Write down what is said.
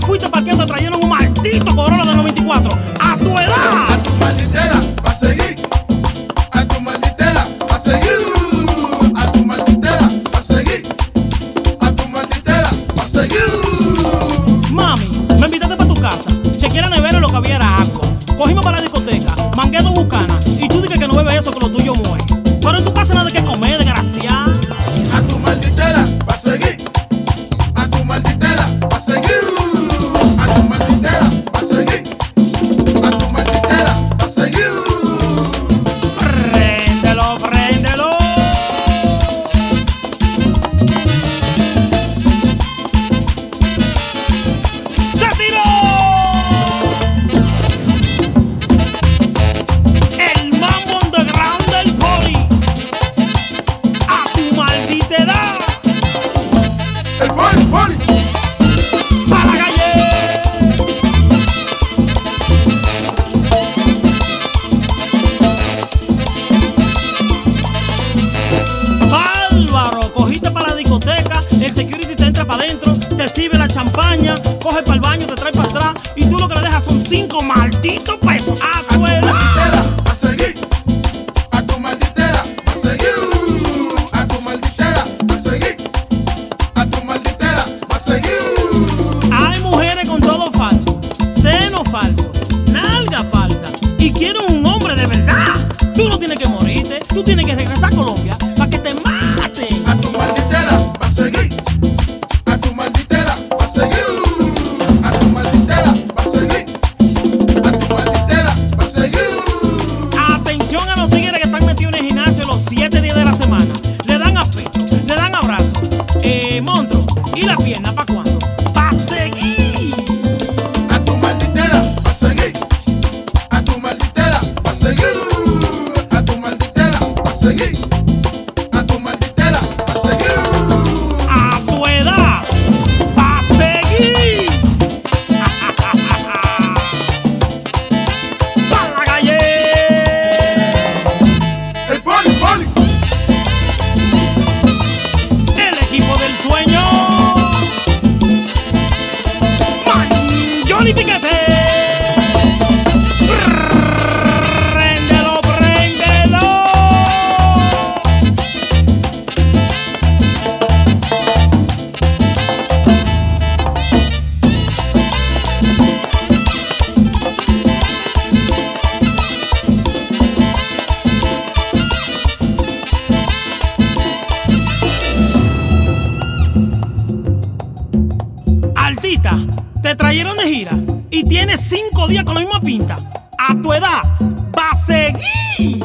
fuiste parqueo te trajeron un maldito Corolla de 94. ¡A tu edad! A tu malditera, va a seguir. A tu malditera, va a seguir. A tu malditera, va a seguir. A tu malditera, va a seguir. Mami, me invitaste para tu casa. Chequeé la nevera y lo que había era agua. Cogimos para la discoteca, mangué dos bucanas. Y tú dices que no bebes eso que lo el security te entra para adentro, te sirve la champaña, coge para el baño, te trae para atrás y tú lo que le dejas son cinco malditos pesos. A A tu tu edad. a seguir. A tu malditera, va a seguir. ¿Y la pierna para cuándo? trajeron de gira y tienes cinco días con la misma pinta, a tu edad va a seguir.